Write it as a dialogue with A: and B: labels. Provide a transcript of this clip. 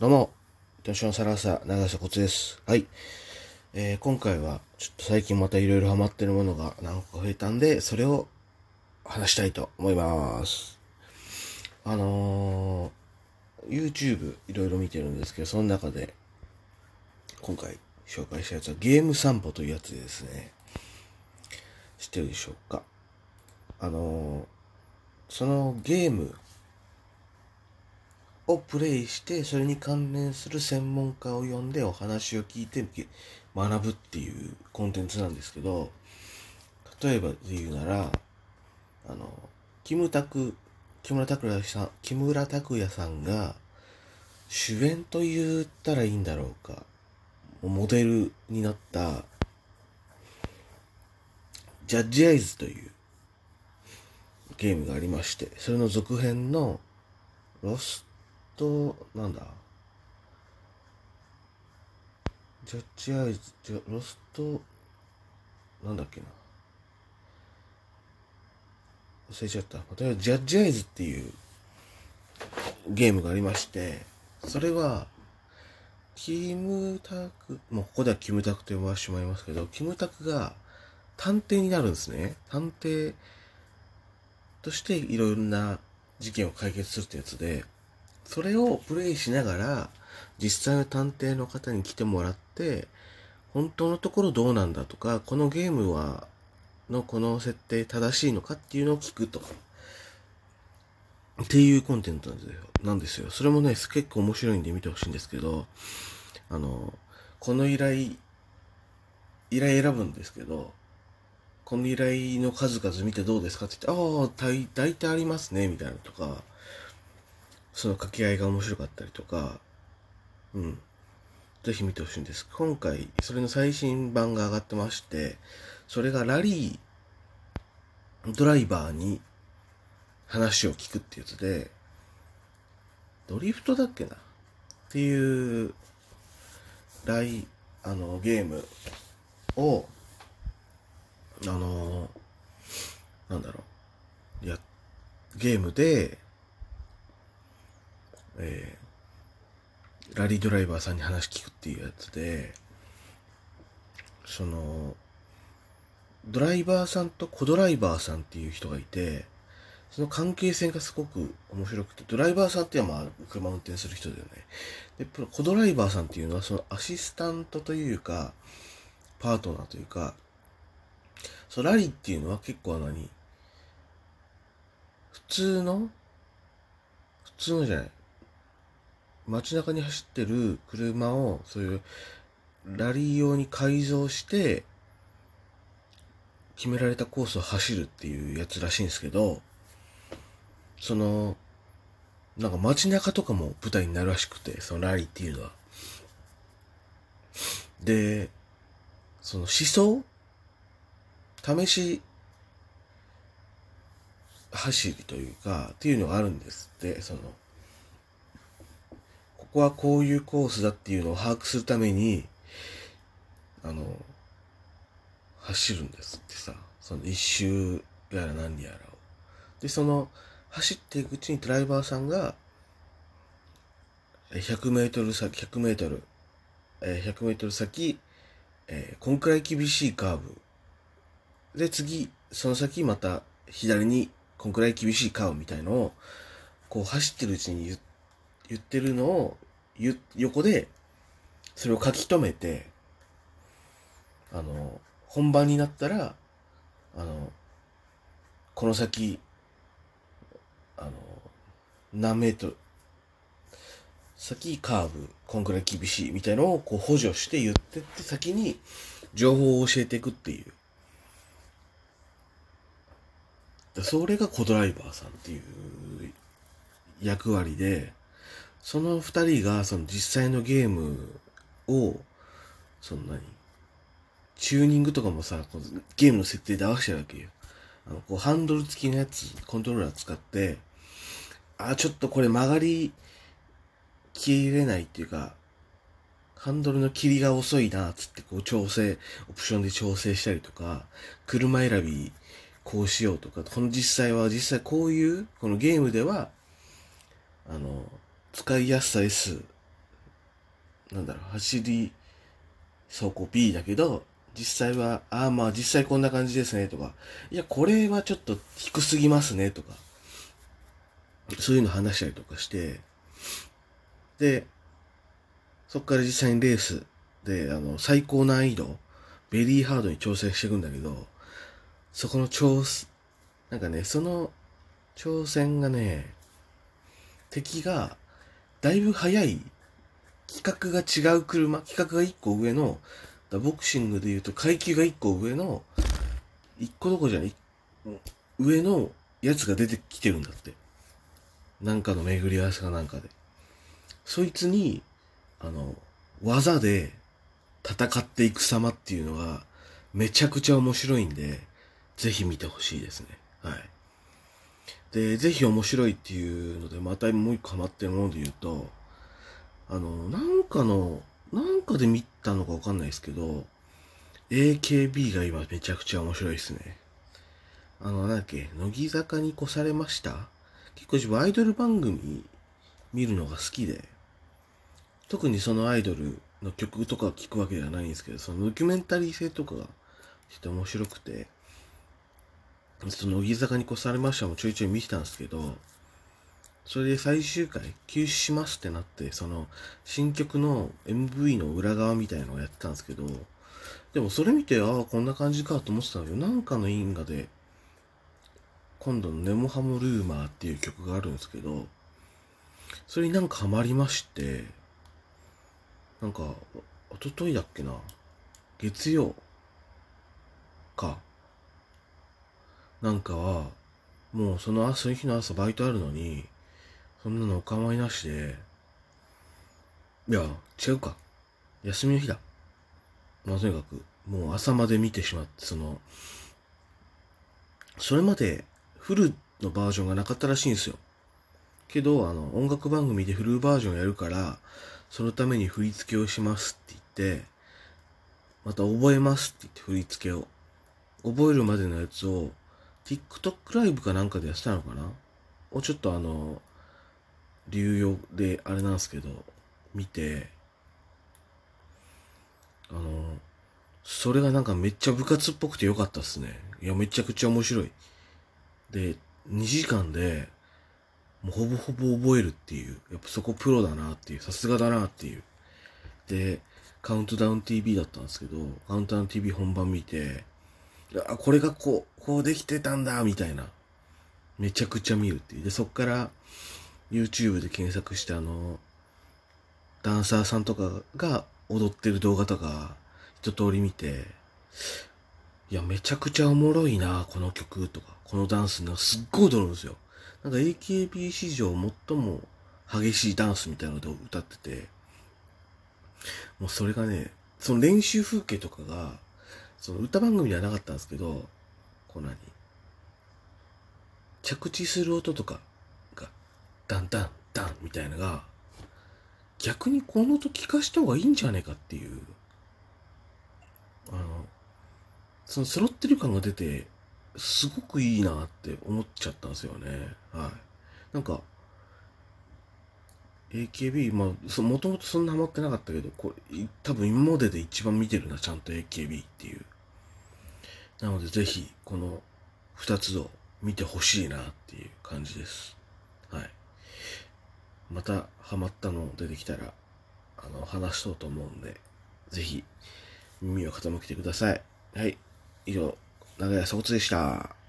A: どうも、年のサラサ、長瀬コツです。はい。えー、今回は、ちょっと最近またいろいろハマってるものが何個か増えたんで、それを話したいと思います。あのー、YouTube いろいろ見てるんですけど、その中で、今回紹介したやつはゲーム散歩というやつでですね、知ってるでしょうか？あのー、そのゲームをプレイして、それに関連する専門家を呼んでお話を聞いて学ぶっていうコンテンツなんですけど、例えばで言うなら、あの、キムタク、木村拓哉さん、木村拓哉さんが主演と言ったらいいんだろうか、モデルになった、ジャッジアイズというゲームがありまして、それの続編のロスト、なんだ？ジャッジアイズ、じゃロスト、なんだっけな？忘れちゃった。とりあえずジャッジアイズっていうゲームがありまして、それは、キムタク、もうここではキムタクと呼ばせてしまいますけど、キムタクが探偵になるんですね。探偵としていろいろな事件を解決するってやつで、それをプレイしながら、実際の探偵の方に来てもらって、本当のところどうなんだとか、このゲームは、のこの設定正しいのかっていうのを聞くと。っていうコンテンツなんですよ。なんですよ。それもね、結構面白いんで見てほしいんですけど、あの、この依頼、依頼選ぶんですけど、この依頼の数々見てどうですかって言って、ああ、大体ありますね、みたいなとか、その掛け合いが面白かったりとか、うん。ぜひ見てほしいんです。今回、それの最新版が上がってまして、それがラリードライバーに話を聞くってやつで、ドリフトだっけな？っていう、ライ、あの、ゲームを、あの、なんだろう、や、ゲームで、えー、ラリードライバーさんに話聞くっていうやつで、その、ドライバーさんとコドライバーさんっていう人がいて、その関係性がすごく面白くて、ドライバーさんっていうのはまあ車運転する人だよね。で、コドライバーさんっていうのはそのアシスタントというか、パートナーというか、そう、ラリーっていうのは結構何普通の普通のじゃない。街中に走ってる車を、そういう、ラリー用に改造して、決められたコースを走るっていうやつらしいんですけど、その、なんか街中とかも舞台になるらしくて、そのラリーっていうのは。で、その思想試し走りというか、っていうのがあるんですって、その、ここはこういうコースだっていうのを把握するために、あの、走るんですってさ、その一周やら何やらを。で、その、走っていくうちにドライバーさんが、100メートル先、100メートル、100メートル先、えこんくらい厳しいカーブ。で、次、その先また左にこんくらい厳しいカーブみたいのを、こう走ってるうちに言って言ってるのを、横で、それを書き留めて、あの、本番になったら、あの、この先、あの、何メートル、先カーブ、こんくらい厳しいみたいのをこう補助して言ってって先に情報を教えていくっていう。それがコドライバーさんっていう役割で、その二人がその実際のゲームを、そんなに、チューニングとかもさ、ゲームの設定で合わせてるわけよ。あの、こうハンドル付きのやつ、コントローラー使って、あ、ちょっとこれ曲がりきれないっていうか、ハンドルの切りが遅いな、つってこう調整、オプションで調整したりとか、車選びこうしようとか、この実際は実際こういう、このゲームでは、あの、使いやすさ S、なんだろう、走り、走行 B だけど、実際は、ああまあ実際こんな感じですねとか、いや、これはちょっと低すぎますねとか、そういうの話したりとかして、で、そっから実際にレースで、あの、最高難易度、ベリーハードに挑戦していくんだけど、そこの挑、なんかね、その挑戦がね、敵が、だいぶ速い、規格が違う車、規格が1個上の、ボクシングで言うと階級が1個上の、1個どこじゃない、上のやつが出てきてるんだって。なんかの巡り合わせかなんかで。そいつに、あの、技で戦っていく様っていうのが、めちゃくちゃ面白いんで、ぜひ見てほしいですね。はい。で、ぜひ面白いっていうので、またもう一個ハマってるもので言うと、あの、なんかの、なんかで見たのかわかんないですけど、AKB が今めちゃくちゃ面白いですね。あの、なんだっけ、乃木坂に越されました？結構自分アイドル番組見るのが好きで、特にそのアイドルの曲とか聞くわけではないんですけど、そのドキュメンタリー性とかがして面白くて、その乃木坂に越されましたもちょいちょい見てたんですけど、それで最終回休止しますってなって、その新曲の MV の裏側みたいなのをやってたんですけど、でもそれ見て、ああ、こんな感じかと思ってたんだけど、なんかの因果で、今度のネモハモルーマーっていう曲があるんですけど、それになんかハマりまして、なんか、おとといだっけな、月曜か、なんかは、もうその朝、その日の朝バイトあるのに、そんなのお構いなしで、いや、違うか。休みの日だ。まあ、とにかく、もう朝まで見てしまって、その、それまでフルのバージョンがなかったらしいんですよ。けど、あの、音楽番組でフルバージョンやるから、そのために振り付けをしますって言って、また覚えますって言って振り付けを。覚えるまでのやつを TikTok ライブかなんかでやってたのかな？をちょっとあの、流用であれなんですけど、見て、あの、それがなんかめっちゃ部活っぽくてよかったっすね。いや、めちゃくちゃ面白い。で、2時間で、もうほぼほぼ覚えるっていう。やっぱそこプロだなっていう。さすがだなっていう。で、カウントダウン TV だったんですけど、カウントダウン TV 本番見て、あ、これがこう、こうできてたんだ、みたいな。めちゃくちゃ見るっていう。で、そっから YouTube で検索してあの、ダンサーさんとかが踊ってる動画とか一通り見て、いや、めちゃくちゃおもろいな、この曲とか、このダンスのすっごい踊るんですよ。なんか AKB 史上最も激しいダンスみたいなので歌ってて、もうそれがね、その練習風景とかが、その歌番組ではなかったんですけど、こう何着地する音とかが、ダンダンダンみたいなのが、逆にこの音聞かした方がいいんじゃねえかっていう、あの、その揃ってる感が出て、すごくいいなって思っちゃったんですよね。はい。なんか、AKB、まあ、もともとそんなハマってなかったけど、これ、多分今までで一番見てるな、ちゃんと AKB っていう。なので、ぜひ、この2つを見てほしいなっていう感じです。はい。また、ハマったの出てきたら、あの、話そうと思うんで、ぜひ、耳を傾けてください。はい。以上、長屋総骨でした。